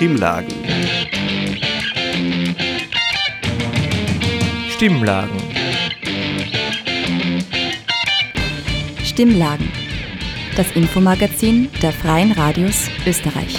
Stimmlagen. Stimmlagen. Stimmlagen. Das Infomagazin der Freien Radios Österreich.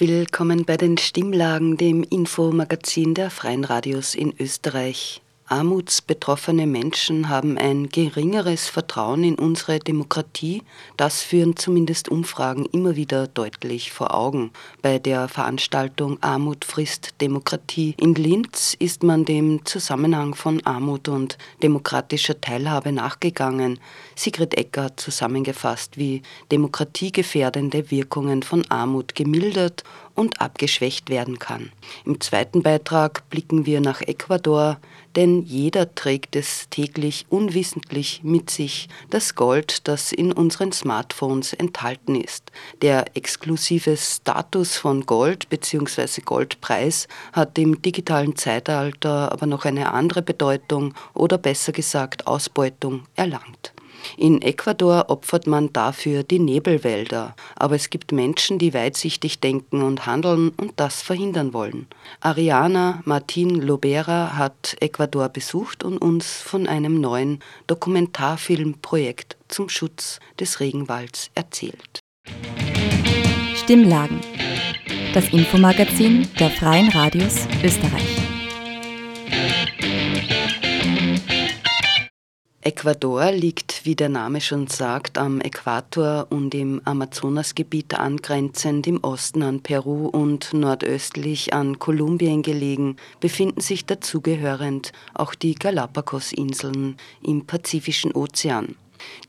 Willkommen bei den Stimmlagen, dem Infomagazin der Freien Radios in Österreich. Armutsbetroffene Menschen haben ein geringeres Vertrauen in unsere Demokratie. Das führen zumindest Umfragen immer wieder deutlich vor Augen. Bei der Veranstaltung Armut frisst Demokratie in Linz ist man dem Zusammenhang von Armut und demokratischer Teilhabe nachgegangen. Sigrid Ecker zusammengefasst, wie demokratiegefährdende Wirkungen von Armut gemildert und abgeschwächt werden kann. Im zweiten Beitrag blicken wir nach Ecuador, denn jeder trägt es täglich unwissentlich mit sich, das Gold, das in unseren Smartphones enthalten ist. Der exklusive Status von Gold bzw. Goldpreis hat im digitalen Zeitalter aber noch eine andere Bedeutung oder besser gesagt Ausbeutung erlangt. In Ecuador opfert man dafür die Nebelwälder, aber es gibt Menschen, die weitsichtig denken und handeln und das verhindern wollen. Ariana Martin Lobera hat Ecuador besucht und uns von einem neuen Dokumentarfilmprojekt zum Schutz des Regenwalds erzählt. Stimmlagen. Das Infomagazin der Freien Radios Österreich. Ecuador liegt, wie der Name schon sagt, am Äquator und im Amazonasgebiet angrenzend im Osten an Peru und nordöstlich an Kolumbien gelegen, befinden sich dazugehörend auch die Galapagos-Inseln im Pazifischen Ozean.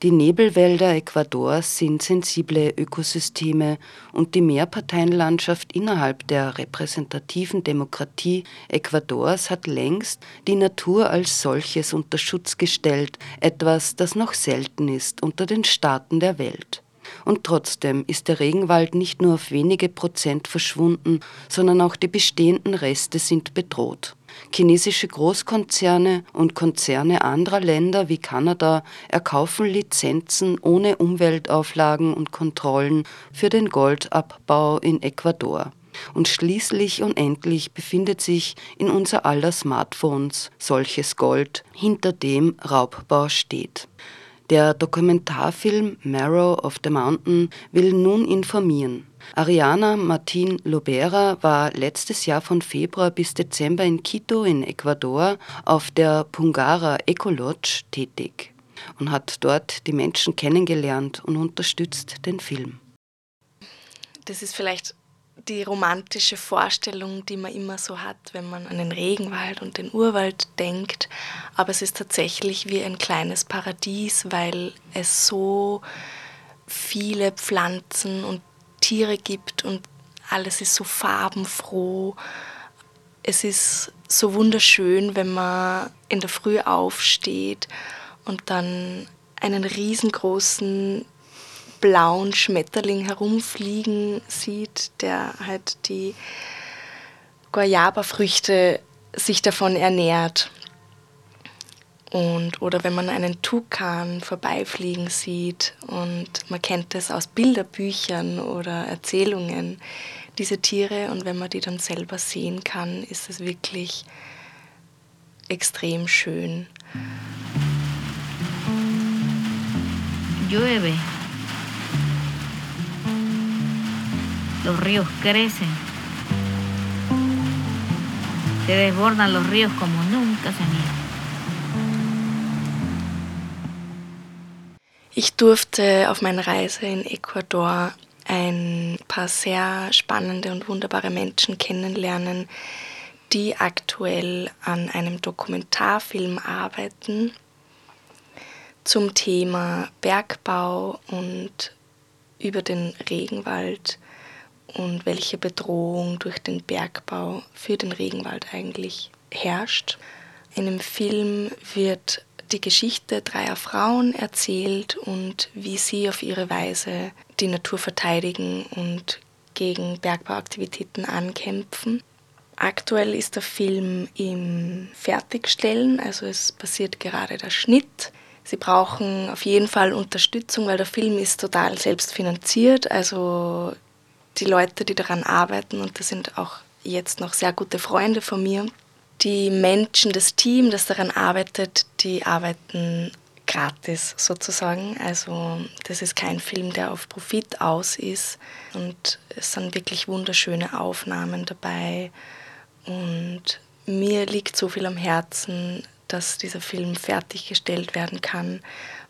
Die Nebelwälder Ecuadors sind sensible Ökosysteme und die Mehrparteienlandschaft innerhalb der repräsentativen Demokratie Ecuadors hat längst die Natur als solches unter Schutz gestellt, etwas, das noch selten ist unter den Staaten der Welt. Und trotzdem ist der Regenwald nicht nur auf wenige Prozent verschwunden, sondern auch die bestehenden Reste sind bedroht. Chinesische Großkonzerne und Konzerne anderer Länder wie Kanada erkaufen Lizenzen ohne Umweltauflagen und Kontrollen für den Goldabbau in Ecuador. Und schließlich und endlich befindet sich in unser aller Smartphones solches Gold, hinter dem Raubbau steht. Der Dokumentarfilm Marrow of the Mountain will nun informieren. Ariana Martin Lobera war letztes Jahr von Februar bis Dezember in Quito in Ecuador auf der Pungara Ecolodge tätig und hat dort die Menschen kennengelernt und unterstützt den Film. Das ist vielleicht die romantische Vorstellung, die man immer so hat, wenn man an den Regenwald und den Urwald denkt. Aber es ist tatsächlich wie ein kleines Paradies, weil es so viele Pflanzen und Tiere gibt und alles ist so farbenfroh. Es ist so wunderschön, wenn man in der Früh aufsteht und dann einen riesengroßen blauen Schmetterling herumfliegen sieht, der halt die Guayaba-Früchte sich davon ernährt. Und, oder wenn man einen Tukan vorbeifliegen sieht und man kennt das aus Bilderbüchern oder Erzählungen, diese Tiere, und wenn man die dann selber sehen kann, ist es wirklich extrem schön. Llueve. Los ríos crecen, se desbordan los ríos como nunca se han Ich durfte auf meiner Reise in Ecuador ein paar sehr spannende und wunderbare Menschen kennenlernen, die aktuell an einem Dokumentarfilm arbeiten zum Thema Bergbau und über den Regenwald und welche Bedrohung durch den Bergbau für den Regenwald eigentlich herrscht. In dem Film wird die Geschichte dreier Frauen erzählt und wie sie auf ihre Weise die Natur verteidigen und gegen Bergbauaktivitäten ankämpfen. Aktuell ist der Film im Fertigstellen, also es passiert gerade der Schnitt. Sie brauchen auf jeden Fall Unterstützung, weil der Film ist total selbstfinanziert. Also die Leute, die daran arbeiten, und das sind auch jetzt noch sehr gute Freunde von mir, die Menschen, das Team, das daran arbeitet, die arbeiten gratis sozusagen. Also das ist kein Film, der auf Profit aus ist. Und es sind wirklich wunderschöne Aufnahmen dabei. Und mir liegt so viel am Herzen, dass dieser Film fertiggestellt werden kann,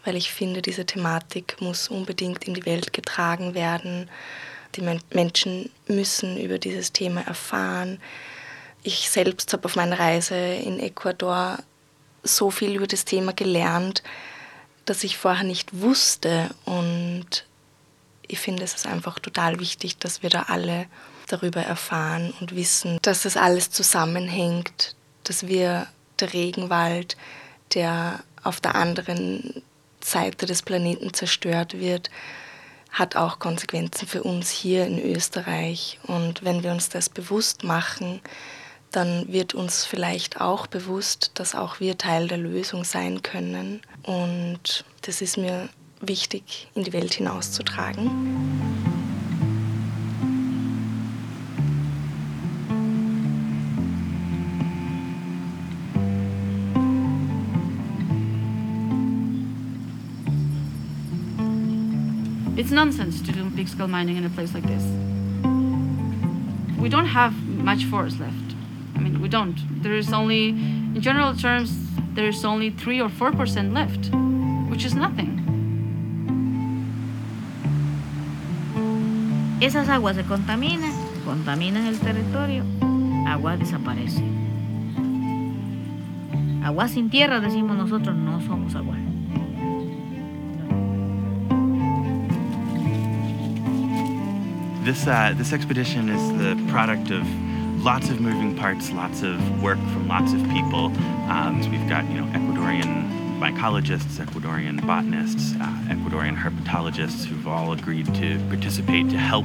weil ich finde, diese Thematik muss unbedingt in die Welt getragen werden. Die Menschen müssen über dieses Thema erfahren. Ich selbst habe auf meiner Reise in Ecuador so viel über das Thema gelernt, dass ich vorher nicht wusste. Und ich finde, es ist einfach total wichtig, dass wir da alle darüber erfahren und wissen, dass das alles zusammenhängt, dass wir der Regenwald, der auf der anderen Seite des Planeten zerstört wird, hat auch Konsequenzen für uns hier in Österreich. Und wenn wir uns das bewusst machen, dann wird uns vielleicht auch bewusst, dass auch wir Teil der Lösung sein können. Und das ist mir wichtig, in die Welt hinauszutragen. It's nonsense to do big scale mining in a place like this. We don't have much forest left. I mean, we don't. There is only, in general terms, there is only 3 or 4% left, which is nothing. Esas aguas se contaminan, contaminan el territorio, agua desaparece. Agua sin tierra, decimos nosotros, no somos agua. This, uh, this expedition is the product of lots of moving parts, lots of work from lots of people. Um, so we've got, you know, Ecuadorian mycologists, Ecuadorian botanists, uh, Ecuadorian herpetologists who've all agreed to participate to help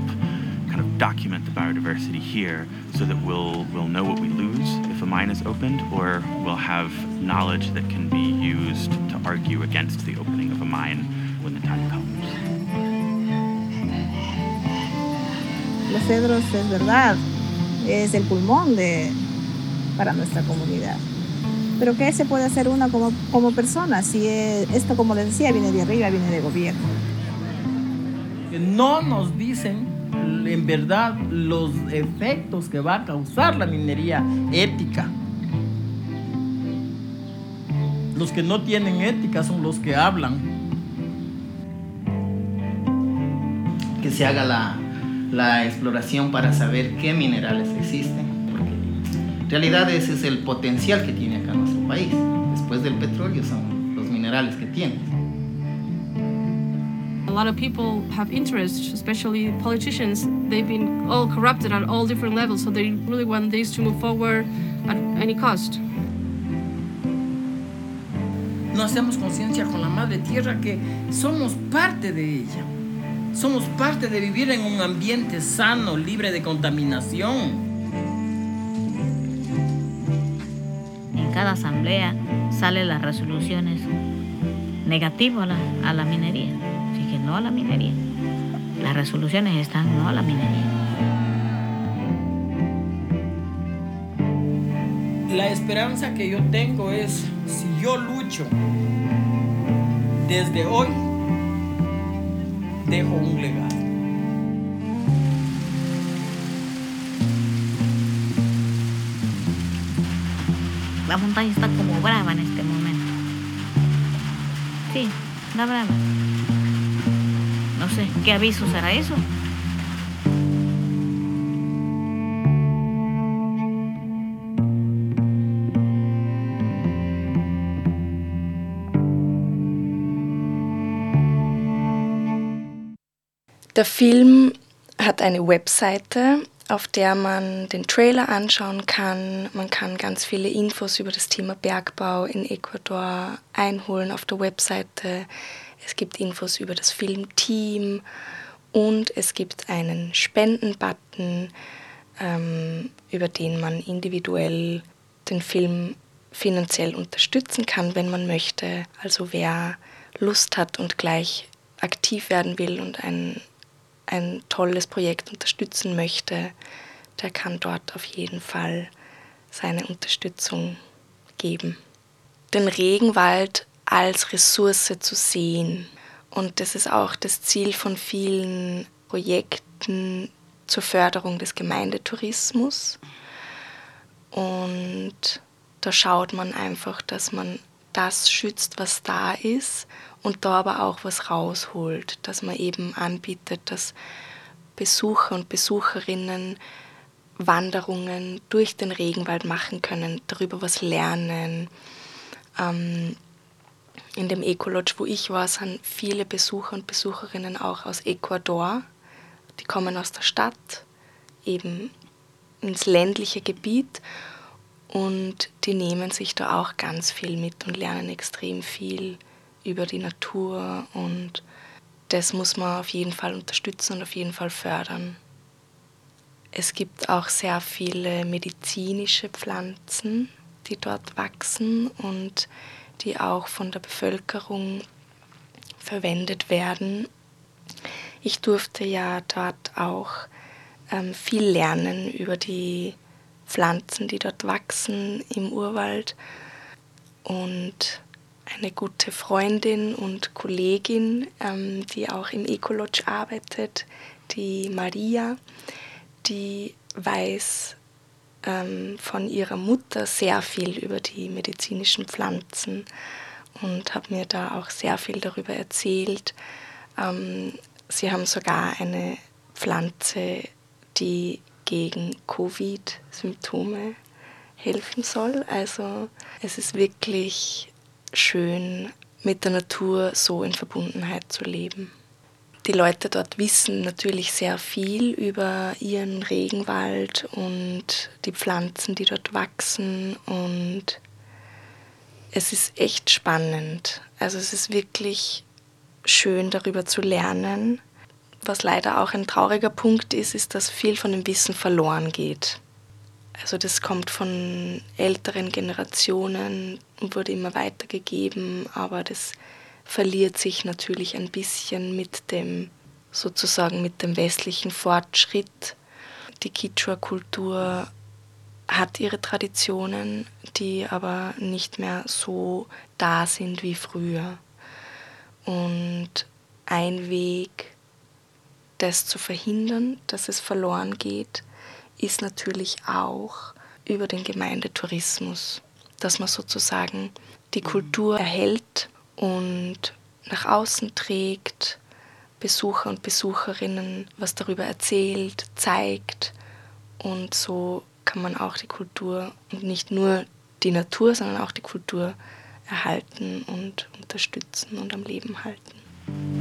kind of document the biodiversity here so that we'll, we'll know what we lose if a mine is opened or we'll have knowledge that can be used to argue against the opening of a mine when the time comes. Los cedros es verdad, es el pulmón de, para nuestra comunidad. Pero ¿qué se puede hacer una como, como persona si esto, como les decía, viene de arriba, viene de gobierno? No nos dicen en verdad los efectos que va a causar la minería ética. Los que no tienen ética son los que hablan. Que se haga la, la exploración para saber qué minerales existen, porque en realidad ese es el potencial que tiene acá nuestro país. Después del petróleo son los minerales que tiene. A lot of people have interest, especially politicians. They've been all corrupted at all different levels, so they really want this to move forward at any cost. No hacemos conciencia con la madre tierra que somos parte de ella. Somos parte de vivir en un ambiente sano, libre de contaminación. En cada asamblea salen las resoluciones negativas a la, a la minería. Así que no a la minería. Las resoluciones están no a la minería. La esperanza que yo tengo es, si yo lucho desde hoy, dejo un legado. La montaña está como brava en este momento. Sí, está brava. No sé, ¿qué aviso será eso? Der Film hat eine Webseite, auf der man den Trailer anschauen kann. Man kann ganz viele Infos über das Thema Bergbau in Ecuador einholen auf der Webseite. Es gibt Infos über das Filmteam und es gibt einen Spendenbutton, ähm, über den man individuell den Film finanziell unterstützen kann, wenn man möchte. Also wer Lust hat und gleich aktiv werden will und ein, ein tolles Projekt unterstützen möchte, der kann dort auf jeden Fall seine Unterstützung geben. Den Regenwald als Ressource zu sehen. Und das ist auch das Ziel von vielen Projekten zur Förderung des Gemeindetourismus. Und da schaut man einfach, dass man das schützt, was da ist und da aber auch was rausholt, dass man eben anbietet, dass Besucher und Besucherinnen Wanderungen durch den Regenwald machen können, darüber was lernen. Ähm, in dem Ecolodge, wo ich war, sind viele Besucher und Besucherinnen auch aus Ecuador. Die kommen aus der Stadt, eben ins ländliche Gebiet und die nehmen sich da auch ganz viel mit und lernen extrem viel über die Natur und das muss man auf jeden Fall unterstützen und auf jeden Fall fördern. Es gibt auch sehr viele medizinische Pflanzen, die dort wachsen und die auch von der Bevölkerung verwendet werden. Ich durfte ja dort auch ähm, viel lernen über die Pflanzen, die dort wachsen im Urwald. Und eine gute Freundin und Kollegin, ähm, die auch im Ecolodge arbeitet, die Maria, die weiß ähm, von ihrer Mutter sehr viel über die medizinischen Pflanzen und hat mir da auch sehr viel darüber erzählt. Ähm, sie haben sogar eine Pflanze, die gegen Covid-Symptome helfen soll. Also es ist wirklich schön, mit der Natur so in Verbundenheit zu leben. Die Leute dort wissen natürlich sehr viel über ihren Regenwald und die Pflanzen, die dort wachsen und es ist echt spannend. Also es ist wirklich schön darüber zu lernen was leider auch ein trauriger Punkt ist, ist, dass viel von dem Wissen verloren geht. Also das kommt von älteren Generationen und wurde immer weitergegeben, aber das verliert sich natürlich ein bisschen mit dem sozusagen mit dem westlichen Fortschritt. Die Kichwa-Kultur hat ihre Traditionen, die aber nicht mehr so da sind wie früher. Und ein Weg, das zu verhindern, dass es verloren geht, ist natürlich auch über den Gemeindetourismus, dass man sozusagen die Kultur erhält und nach außen trägt, Besucher und Besucherinnen was darüber erzählt, zeigt und so kann man auch die Kultur und nicht nur die Natur, sondern auch die Kultur erhalten und unterstützen und am Leben halten.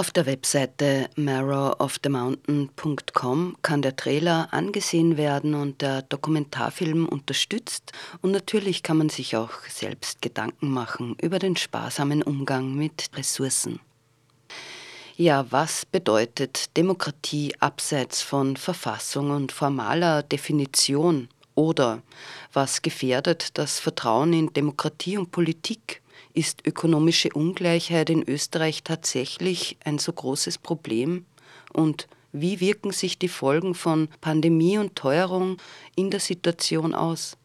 Auf der Webseite marrowofthemountain.com kann der Trailer angesehen werden und der Dokumentarfilm unterstützt und natürlich kann man sich auch selbst Gedanken machen über den sparsamen Umgang mit Ressourcen. Ja, was bedeutet Demokratie abseits von Verfassung und formaler Definition? Oder was gefährdet das Vertrauen in Demokratie und Politik? Ist ökonomische Ungleichheit in Österreich tatsächlich ein so großes Problem? Und wie wirken sich die Folgen von Pandemie und Teuerung in der Situation aus?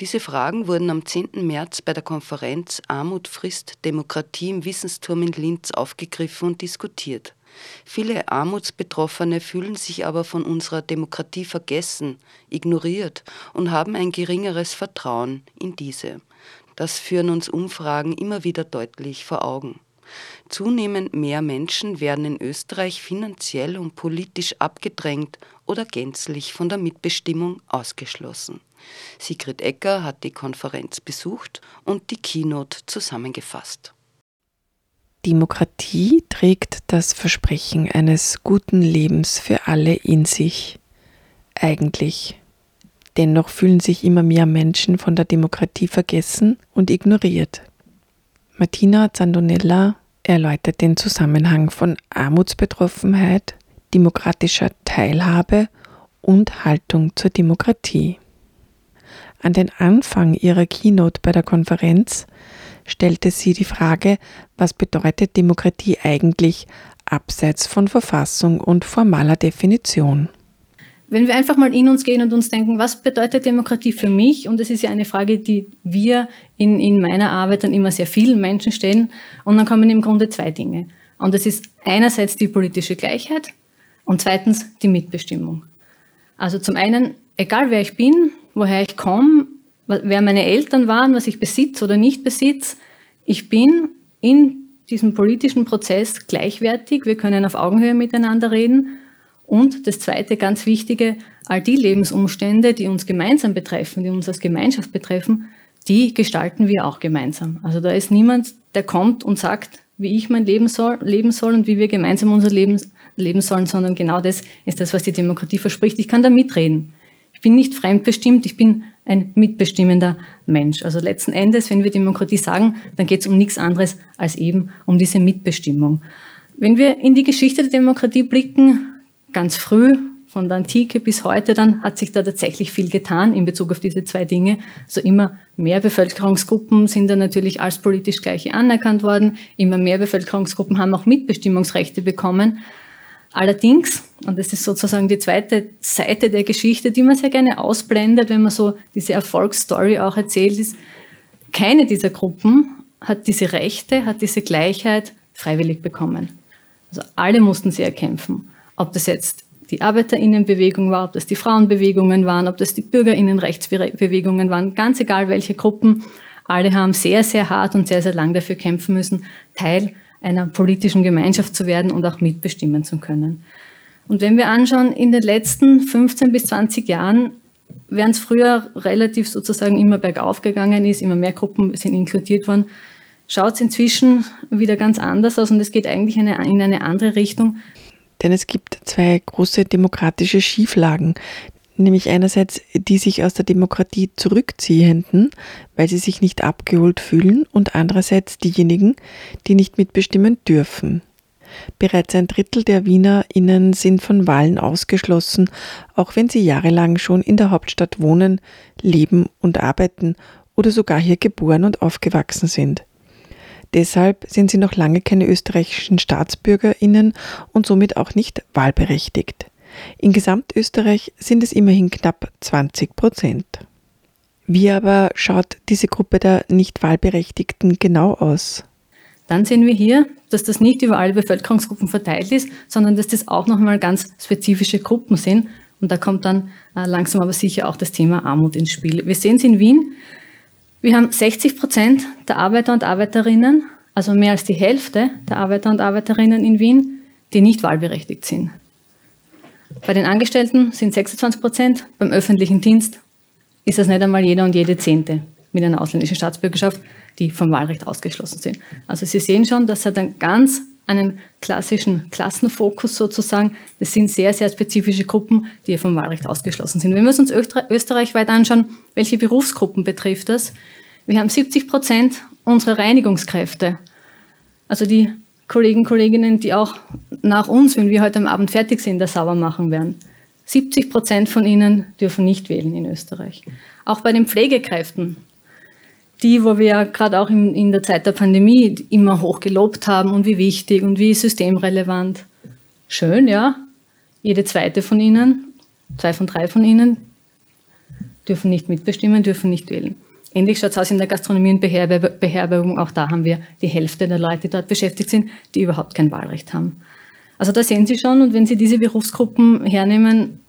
Diese Fragen wurden am 10. März bei der Konferenz Armut frisst Demokratie im Wissensturm in Linz aufgegriffen und diskutiert. Viele Armutsbetroffene fühlen sich aber von unserer Demokratie vergessen, ignoriert und haben ein geringeres Vertrauen in diese. Das führen uns Umfragen immer wieder deutlich vor Augen. Zunehmend mehr Menschen werden in Österreich finanziell und politisch abgedrängt oder gänzlich von der Mitbestimmung ausgeschlossen. Sigrid Ecker hat die Konferenz besucht und die Keynote zusammengefasst. Demokratie trägt das Versprechen eines guten Lebens für alle in sich. Eigentlich Dennoch fühlen sich immer mehr Menschen von der Demokratie vergessen und ignoriert. Martina Zandonella erläutert den Zusammenhang von Armutsbetroffenheit, demokratischer Teilhabe und Haltung zur Demokratie. An den Anfang ihrer Keynote bei der Konferenz stellte sie die Frage, was bedeutet Demokratie eigentlich abseits von Verfassung und formaler Definition. Wenn wir einfach mal in uns gehen und uns denken, was bedeutet Demokratie für mich? Und das ist ja eine Frage, die wir in, in meiner Arbeit dann immer sehr vielen Menschen stellen. Und dann kommen im Grunde zwei Dinge. Und das ist einerseits die politische Gleichheit und zweitens die Mitbestimmung. Also zum einen, egal wer ich bin, woher ich komme, wer meine Eltern waren, was ich besitze oder nicht besitze, ich bin in diesem politischen Prozess gleichwertig. Wir können auf Augenhöhe miteinander reden. Und das Zweite, ganz Wichtige, all die Lebensumstände, die uns gemeinsam betreffen, die uns als Gemeinschaft betreffen, die gestalten wir auch gemeinsam. Also da ist niemand, der kommt und sagt, wie ich mein Leben soll, leben soll und wie wir gemeinsam unser Leben leben sollen, sondern genau das ist das, was die Demokratie verspricht. Ich kann da mitreden. Ich bin nicht fremdbestimmt, ich bin ein mitbestimmender Mensch. Also letzten Endes, wenn wir Demokratie sagen, dann geht es um nichts anderes als eben um diese Mitbestimmung. Wenn wir in die Geschichte der Demokratie blicken, ganz früh, von der Antike bis heute, dann hat sich da tatsächlich viel getan in Bezug auf diese zwei Dinge. Also immer mehr Bevölkerungsgruppen sind dann natürlich als politisch Gleiche anerkannt worden. Immer mehr Bevölkerungsgruppen haben auch Mitbestimmungsrechte bekommen. Allerdings, und das ist sozusagen die zweite Seite der Geschichte, die man sehr gerne ausblendet, wenn man so diese Erfolgsstory auch erzählt, ist, keine dieser Gruppen hat diese Rechte, hat diese Gleichheit freiwillig bekommen. Also alle mussten sie erkämpfen. Ob das jetzt die Arbeiterinnenbewegung war, ob das die Frauenbewegungen waren, ob das die Bürgerinnenrechtsbewegungen waren, ganz egal welche Gruppen, alle haben sehr, sehr hart und sehr, sehr lang dafür kämpfen müssen, Teil einer politischen Gemeinschaft zu werden und auch mitbestimmen zu können. Und wenn wir anschauen, in den letzten 15 bis 20 Jahren, während es früher relativ sozusagen immer bergauf gegangen ist, immer mehr Gruppen sind inkludiert worden, schaut es inzwischen wieder ganz anders aus und es geht eigentlich in eine, in eine andere Richtung. Denn es gibt zwei große demokratische Schieflagen, nämlich einerseits die sich aus der Demokratie zurückziehenden, weil sie sich nicht abgeholt fühlen, und andererseits diejenigen, die nicht mitbestimmen dürfen. Bereits ein Drittel der WienerInnen sind von Wahlen ausgeschlossen, auch wenn sie jahrelang schon in der Hauptstadt wohnen, leben und arbeiten oder sogar hier geboren und aufgewachsen sind. Deshalb sind sie noch lange keine österreichischen StaatsbürgerInnen und somit auch nicht wahlberechtigt. In Gesamtösterreich sind es immerhin knapp 20 Prozent. Wie aber schaut diese Gruppe der nicht Wahlberechtigten genau aus? Dann sehen wir hier, dass das nicht über alle Bevölkerungsgruppen verteilt ist, sondern dass das auch nochmal ganz spezifische Gruppen sind. Und da kommt dann äh, langsam aber sicher auch das Thema Armut ins Spiel. Wir sehen es in Wien. Wir haben 60 Prozent der Arbeiter und Arbeiterinnen, also mehr als die Hälfte der Arbeiter und Arbeiterinnen in Wien, die nicht wahlberechtigt sind. Bei den Angestellten sind 26 Prozent, beim öffentlichen Dienst ist das nicht einmal jeder und jede Zehnte mit einer ausländischen Staatsbürgerschaft, die vom Wahlrecht ausgeschlossen sind. Also Sie sehen schon, das hat einen ganz einen klassischen Klassenfokus sozusagen. Das sind sehr, sehr spezifische Gruppen, die vom Wahlrecht ausgeschlossen sind. Wenn wir uns österreichweit anschauen, welche Berufsgruppen betrifft das? Wir haben 70 Prozent unserer Reinigungskräfte, also die Kollegen, Kolleginnen, die auch nach uns, wenn wir heute am Abend fertig sind, das sauber machen werden. 70 Prozent von ihnen dürfen nicht wählen in Österreich. Auch bei den Pflegekräften, die, wo wir ja gerade auch in, in der Zeit der Pandemie immer hoch gelobt haben und wie wichtig und wie systemrelevant. Schön, ja. Jede zweite von ihnen, zwei von drei von ihnen, dürfen nicht mitbestimmen, dürfen nicht wählen. Ähnlich schaut es aus in der Gastronomie und Beherbergung. Auch da haben wir die Hälfte der Leute, die dort beschäftigt sind, die überhaupt kein Wahlrecht haben. Also da sehen Sie schon, und wenn Sie diese Berufsgruppen hernehmen,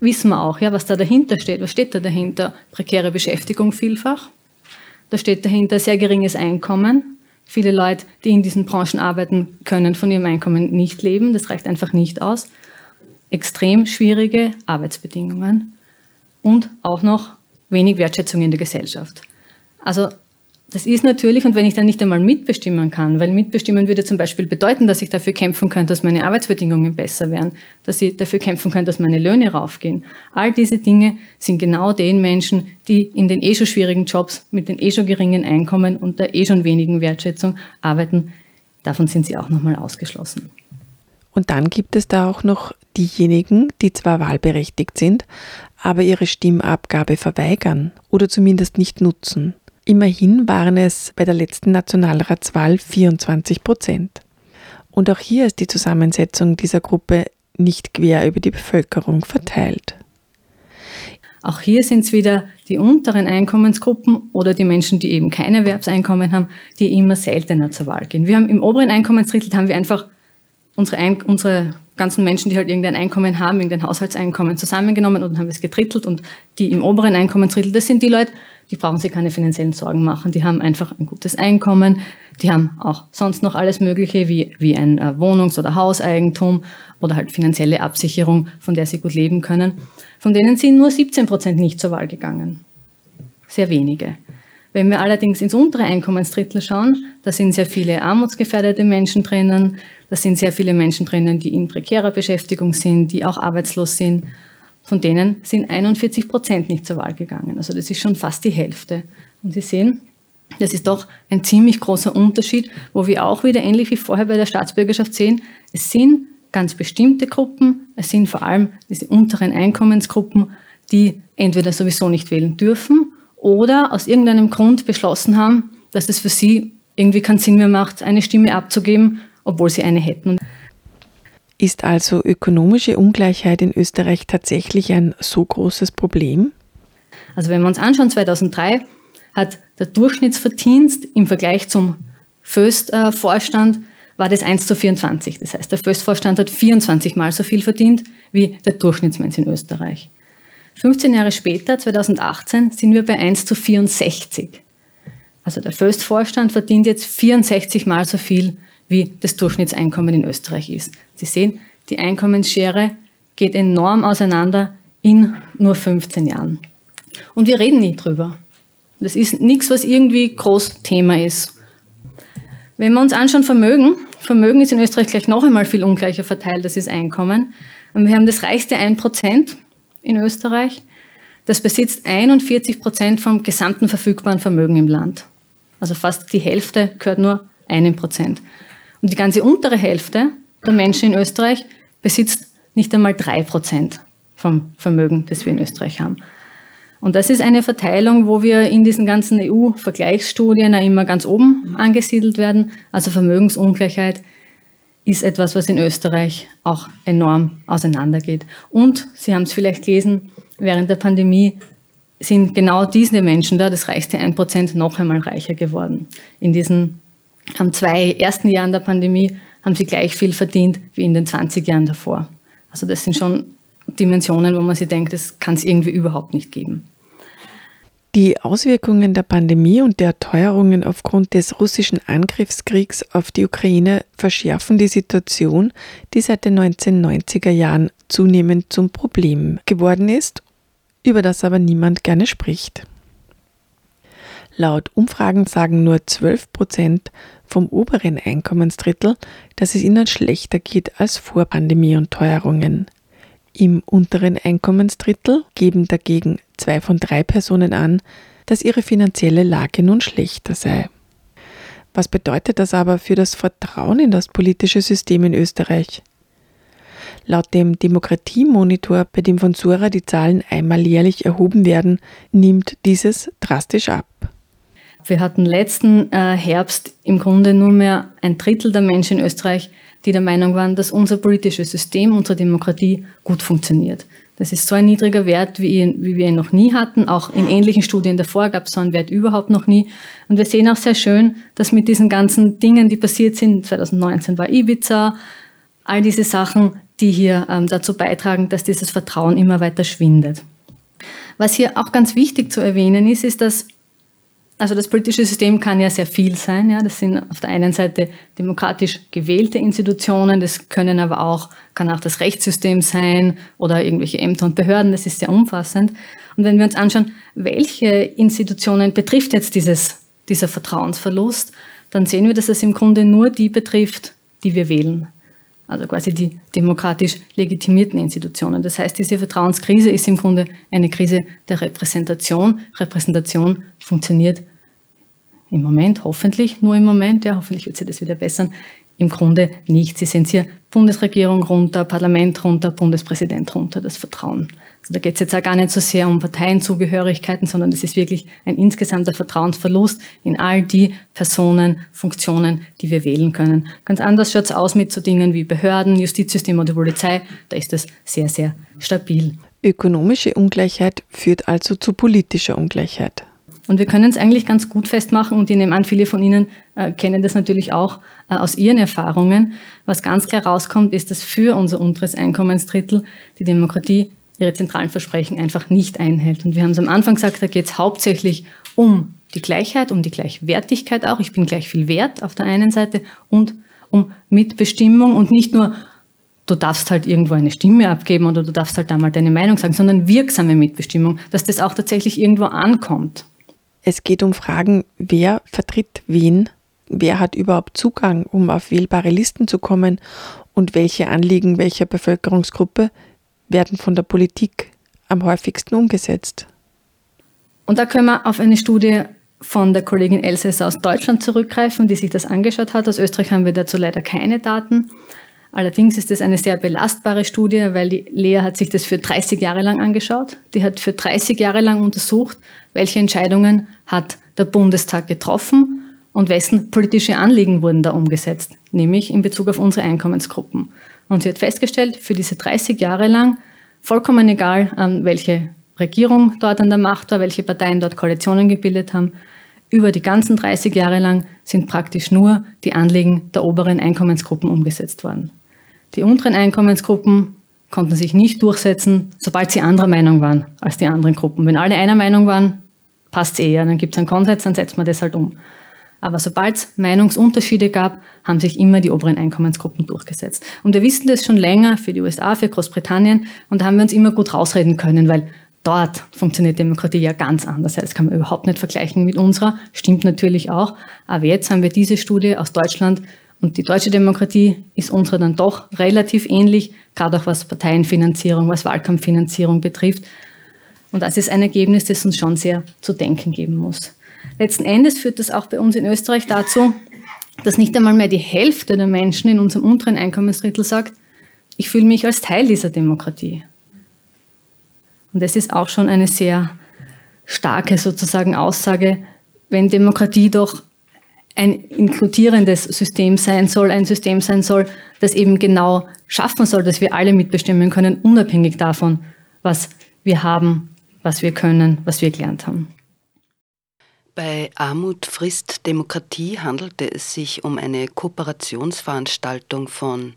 wissen wir auch, ja, was da dahinter steht. Was steht da dahinter? Prekäre Beschäftigung vielfach. Da steht dahinter sehr geringes Einkommen. Viele Leute, die in diesen Branchen arbeiten, können von ihrem Einkommen nicht leben. Das reicht einfach nicht aus. Extrem schwierige Arbeitsbedingungen und auch noch wenig Wertschätzung in der Gesellschaft. Also Das ist natürlich, und wenn ich dann nicht einmal mitbestimmen kann, weil mitbestimmen würde zum Beispiel bedeuten, dass ich dafür kämpfen könnte, dass meine Arbeitsbedingungen besser wären, dass ich dafür kämpfen könnte, dass meine Löhne raufgehen. All diese Dinge sind genau den Menschen, die in den eh schon schwierigen Jobs mit den eh schon geringen Einkommen und der eh schon wenigen Wertschätzung arbeiten. Davon sind sie auch nochmal ausgeschlossen. Und dann gibt es da auch noch diejenigen, die zwar wahlberechtigt sind, aber ihre Stimmabgabe verweigern oder zumindest nicht nutzen. Immerhin waren es bei der letzten Nationalratswahl 24 Prozent. Und auch hier ist die Zusammensetzung dieser Gruppe nicht quer über die Bevölkerung verteilt. Auch hier sind es wieder die unteren Einkommensgruppen oder die Menschen, die eben kein Erwerbseinkommen haben, die immer seltener zur Wahl gehen. Wir haben im oberen Einkommensdrittel haben wir einfach unsere, Ein unsere ganzen Menschen, die halt irgendein Einkommen haben, irgendein Haushaltseinkommen zusammengenommen und haben es getrittelt und die im oberen Einkommensdrittel, das sind die Leute, die brauchen sich keine finanziellen Sorgen machen. Die haben einfach ein gutes Einkommen. Die haben auch sonst noch alles Mögliche wie, wie ein äh, Wohnungs- oder Hauseigentum oder halt finanzielle Absicherung, von der sie gut leben können. Von denen sind nur 17 Prozent nicht zur Wahl gegangen. Sehr wenige. Wenn wir allerdings ins untere Einkommensdrittel schauen, da sind sehr viele armutsgefährdete Menschen drinnen, da sind sehr viele Menschen drinnen, die in prekärer Beschäftigung sind, die auch arbeitslos sind von denen sind 41 Prozent nicht zur Wahl gegangen. Also das ist schon fast die Hälfte. Und Sie sehen, das ist doch ein ziemlich großer Unterschied, wo wir auch wieder ähnlich wie vorher bei der Staatsbürgerschaft sehen, es sind ganz bestimmte Gruppen, es sind vor allem diese unteren Einkommensgruppen, die entweder sowieso nicht wählen dürfen oder aus irgendeinem Grund beschlossen haben, dass es für sie irgendwie keinen Sinn mehr macht, eine Stimme abzugeben, obwohl sie eine hätten. Ist also ökonomische Ungleichheit in Österreich tatsächlich ein so großes Problem? Also wenn wir uns anschauen, 2003 hat der Durchschnittsverdienst im Vergleich zum Föst-Vorstand war das 1 zu 24. Das heißt, der Föst-Vorstand hat 24 Mal so viel verdient wie der Durchschnittsmensch in Österreich. 15 Jahre später, 2018, sind wir bei 1 zu 64. Also der Föst-Vorstand verdient jetzt 64 Mal so viel wie das Durchschnittseinkommen in Österreich ist. Sie sehen, die Einkommensschere geht enorm auseinander in nur 15 Jahren. Und wir reden nie drüber. Das ist nichts, was irgendwie groß Thema ist. Wenn wir uns anschauen, Vermögen, Vermögen ist in Österreich gleich noch einmal viel ungleicher verteilt, das ist Einkommen. Und wir haben das reichste 1% in Österreich. Das besitzt 41 Prozent vom gesamten verfügbaren Vermögen im Land. Also fast die Hälfte gehört nur einem Prozent. Und die ganze untere Hälfte der Menschen in Österreich besitzt nicht einmal drei Prozent vom Vermögen, das wir in Österreich haben. Und das ist eine Verteilung, wo wir in diesen ganzen EU-Vergleichsstudien immer ganz oben angesiedelt werden. Also Vermögensungleichheit ist etwas, was in Österreich auch enorm auseinandergeht. Und Sie haben es vielleicht gelesen, während der Pandemie sind genau diese Menschen da, das reichste 1%, noch einmal reicher geworden. In diesen am zwei ersten Jahren der Pandemie haben sie gleich viel verdient wie in den 20 Jahren davor. Also das sind schon Dimensionen, wo man sich denkt, das kann es irgendwie überhaupt nicht geben. Die Auswirkungen der Pandemie und der Teuerungen aufgrund des russischen Angriffskriegs auf die Ukraine verschärfen die Situation, die seit den 1990er Jahren zunehmend zum Problem geworden ist, über das aber niemand gerne spricht. Laut Umfragen sagen nur 12 Prozent vom oberen Einkommensdrittel, dass es ihnen schlechter geht als vor Pandemie und Teuerungen. Im unteren Einkommensdrittel geben dagegen zwei von drei Personen an, dass ihre finanzielle Lage nun schlechter sei. Was bedeutet das aber für das Vertrauen in das politische System in Österreich? Laut dem Demokratiemonitor, bei dem von Sura die Zahlen einmal jährlich erhoben werden, nimmt dieses drastisch ab. Wir hatten letzten äh, Herbst im Grunde nur mehr ein Drittel der Menschen in Österreich, die der Meinung waren, dass unser politisches System, unsere Demokratie gut funktioniert. Das ist so ein niedriger Wert, wie, wie wir ihn noch nie hatten. Auch in ähnlichen Studien davor gab es so einen Wert überhaupt noch nie. Und wir sehen auch sehr schön, dass mit diesen ganzen Dingen, die passiert sind, 2019 war Ibiza, all diese Sachen, die hier ähm, dazu beitragen, dass dieses Vertrauen immer weiter schwindet. Was hier auch ganz wichtig zu erwähnen ist, ist, dass also das politische System kann ja sehr viel sein. Ja. Das sind auf der einen Seite demokratisch gewählte Institutionen, das können aber auch, kann auch das Rechtssystem sein oder irgendwelche Ämter und Behörden, das ist sehr umfassend. Und wenn wir uns anschauen, welche Institutionen betrifft jetzt dieses dieser Vertrauensverlust, dann sehen wir, dass es im Grunde nur die betrifft, die wir wählen. Also quasi die demokratisch legitimierten Institutionen. Das heißt, diese Vertrauenskrise ist im Grunde eine Krise der Repräsentation. Repräsentation funktioniert im Moment, hoffentlich nur im Moment, ja, hoffentlich wird sich das wieder bessern, im Grunde nicht. Sie sehen hier Bundesregierung runter, Parlament runter, Bundespräsident runter, das Vertrauen. Also da geht es jetzt auch gar nicht so sehr um Parteienzugehörigkeiten, sondern es ist wirklich ein insgesamter Vertrauensverlust in all die Personen, Funktionen, die wir wählen können. Ganz anders schaut es aus mit so Dingen wie Behörden, Justizsystem oder Polizei. Da ist das sehr, sehr stabil. Ökonomische Ungleichheit führt also zu politischer Ungleichheit. Und wir können es eigentlich ganz gut festmachen und ich nehme an, viele von Ihnen äh, kennen das natürlich auch äh, aus Ihren Erfahrungen. Was ganz klar rauskommt, ist, dass für unser unteres Einkommensdrittel die Demokratie ihre zentralen Versprechen einfach nicht einhält. Und wir haben es am Anfang gesagt, da geht es hauptsächlich um die Gleichheit, um die Gleichwertigkeit auch. Ich bin gleich viel wert auf der einen Seite und um Mitbestimmung und nicht nur, du darfst halt irgendwo eine Stimme abgeben oder du darfst halt da mal deine Meinung sagen, sondern wirksame Mitbestimmung, dass das auch tatsächlich irgendwo ankommt. Es geht um Fragen, wer vertritt wen, wer hat überhaupt Zugang, um auf wählbare Listen zu kommen und welche Anliegen welcher Bevölkerungsgruppe werden von der Politik am häufigsten umgesetzt. Und da können wir auf eine Studie von der Kollegin Elsässer aus Deutschland zurückgreifen, die sich das angeschaut hat. Aus Österreich haben wir dazu leider keine Daten. Allerdings ist es eine sehr belastbare Studie, weil die Lea hat sich das für 30 Jahre lang angeschaut. Die hat für 30 Jahre lang untersucht, welche Entscheidungen hat der Bundestag getroffen und wessen politische Anliegen wurden da umgesetzt, nämlich in Bezug auf unsere Einkommensgruppen. Und sie hat festgestellt, für diese 30 Jahre lang, vollkommen egal, welche Regierung dort an der Macht war, welche Parteien dort Koalitionen gebildet haben, über die ganzen 30 Jahre lang sind praktisch nur die Anliegen der oberen Einkommensgruppen umgesetzt worden. Die unteren Einkommensgruppen konnten sich nicht durchsetzen, sobald sie anderer Meinung waren als die anderen Gruppen. Wenn alle einer Meinung waren, passt es eher, dann gibt es einen Konsens, dann setzt man das halt um. Aber sobald es Meinungsunterschiede gab, haben sich immer die oberen Einkommensgruppen durchgesetzt. Und wir wissen das schon länger für die USA, für Großbritannien und da haben wir uns immer gut rausreden können, weil dort funktioniert Demokratie ja ganz anders. Das kann man überhaupt nicht vergleichen mit unserer, stimmt natürlich auch. Aber jetzt haben wir diese Studie aus Deutschland und die deutsche Demokratie ist unserer dann doch relativ ähnlich, gerade auch was Parteienfinanzierung, was Wahlkampffinanzierung betrifft. Und das ist ein Ergebnis, das uns schon sehr zu denken geben muss. Letzten Endes führt das auch bei uns in Österreich dazu, dass nicht einmal mehr die Hälfte der Menschen in unserem unteren Einkommensdrittel sagt, ich fühle mich als Teil dieser Demokratie. Und das ist auch schon eine sehr starke sozusagen Aussage, wenn Demokratie doch ein inkludierendes System sein soll, ein System sein soll, das eben genau schaffen soll, dass wir alle mitbestimmen können, unabhängig davon, was wir haben, was wir können, was wir gelernt haben. Bei Armut frisst Demokratie handelte es sich um eine Kooperationsveranstaltung von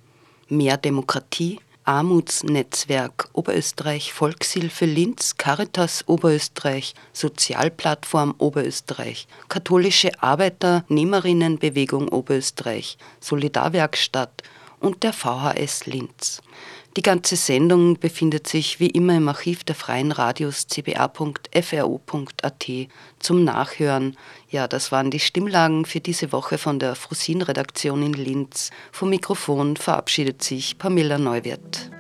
Mehr Demokratie, Armutsnetzwerk Oberösterreich, Volkshilfe Linz, Caritas Oberösterreich, Sozialplattform Oberösterreich, Katholische Arbeiternehmerinnenbewegung Oberösterreich, Solidarwerkstatt und der VHS Linz. Die ganze Sendung befindet sich wie immer im Archiv der Freien Radios cba.fro.at zum Nachhören. Ja, das waren die Stimmlagen für diese Woche von der Frusin-Redaktion in Linz. Vom Mikrofon verabschiedet sich Pamela Neuwirth.